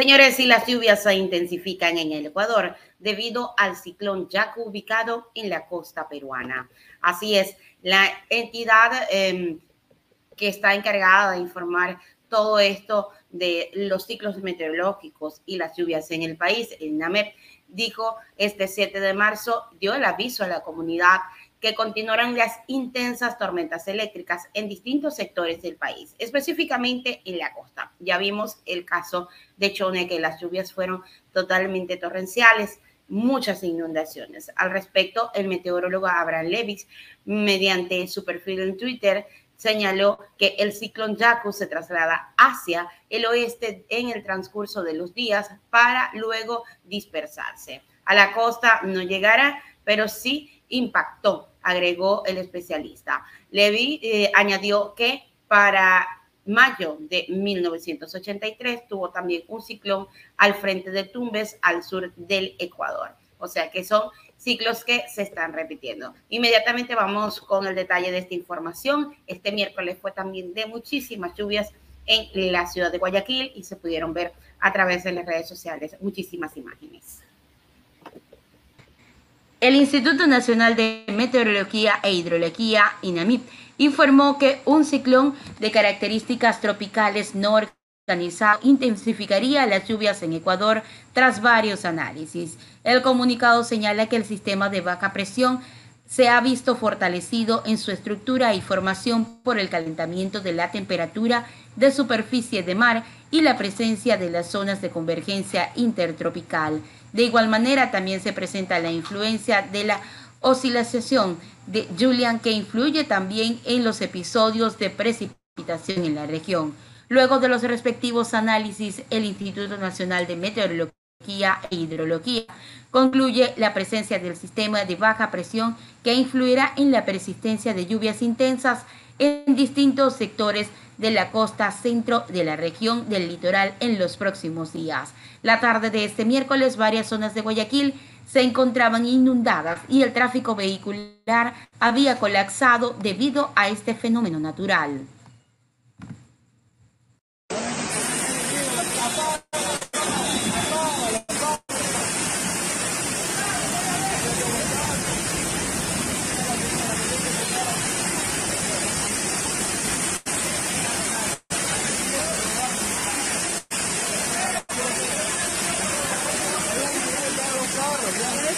Señores, y las lluvias se intensifican en el Ecuador debido al ciclón Yaku ubicado en la costa peruana. Así es, la entidad em, que está encargada de informar todo esto de los ciclos meteorológicos y las lluvias en el país, el NAMEP, dijo este 7 de marzo, dio el aviso a la comunidad que continuarán las intensas tormentas eléctricas en distintos sectores del país, específicamente en la costa. Ya vimos el caso de Chone, que las lluvias fueron totalmente torrenciales, muchas inundaciones. Al respecto, el meteorólogo Abraham Levis, mediante su perfil en Twitter, señaló que el ciclón Yaku se traslada hacia el oeste en el transcurso de los días para luego dispersarse. A la costa no llegará, pero sí impactó agregó el especialista. Levy eh, añadió que para mayo de 1983 tuvo también un ciclón al frente de Tumbes, al sur del Ecuador. O sea que son ciclos que se están repitiendo. Inmediatamente vamos con el detalle de esta información. Este miércoles fue también de muchísimas lluvias en la ciudad de Guayaquil y se pudieron ver a través de las redes sociales muchísimas imágenes. El Instituto Nacional de Meteorología e Hidrología, INAMIP, informó que un ciclón de características tropicales no organizado intensificaría las lluvias en Ecuador tras varios análisis. El comunicado señala que el sistema de baja presión se ha visto fortalecido en su estructura y formación por el calentamiento de la temperatura de superficie de mar y la presencia de las zonas de convergencia intertropical. De igual manera, también se presenta la influencia de la oscilación de Julian que influye también en los episodios de precipitación en la región. Luego de los respectivos análisis, el Instituto Nacional de Meteorología e Hidrología concluye la presencia del sistema de baja presión que influirá en la persistencia de lluvias intensas en distintos sectores de la costa centro de la región del litoral en los próximos días. La tarde de este miércoles, varias zonas de Guayaquil se encontraban inundadas y el tráfico vehicular había colapsado debido a este fenómeno natural.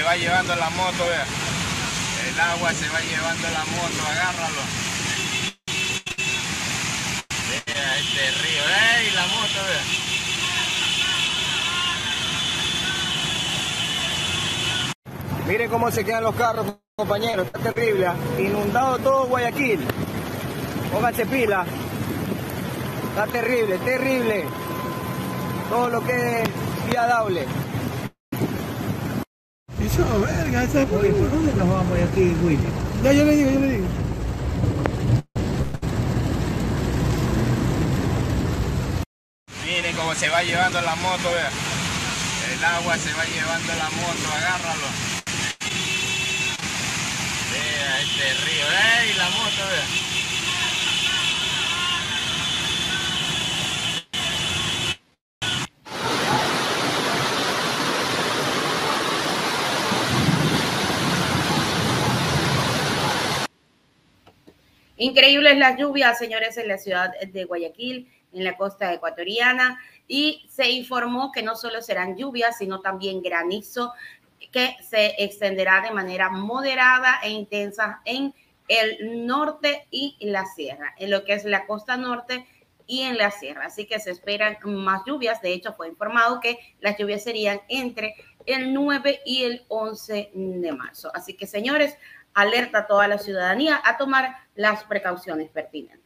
va llevando la moto, vea. El agua se va llevando la moto, agárralo. Vea este río, ¡ey! La moto, vea. Miren cómo se quedan los carros, compañeros, está terrible. ¿ah? Inundado todo Guayaquil. Pónganse pila. Está terrible, terrible. Todo lo que es viadable. Eso, verga, esa ¿por dónde nos vamos aquí, Willy? Ya, yo le digo, yo le digo. Miren cómo se va llevando la moto, vea. El agua se va llevando la moto, agárralo. Vea este río, ¡ey! La moto, vea. Increíble Increíbles las lluvias, señores, en la ciudad de Guayaquil, en la costa ecuatoriana, y se informó que no solo serán lluvias, sino también granizo, que se extenderá de manera moderada e intensa en el norte y la sierra, en lo que es la costa norte y en la sierra. Así que se esperan más lluvias. De hecho, fue informado que las lluvias serían entre el 9 y el 11 de marzo. Así que, señores, alerta a toda la ciudadanía a tomar las precauciones pertinentes.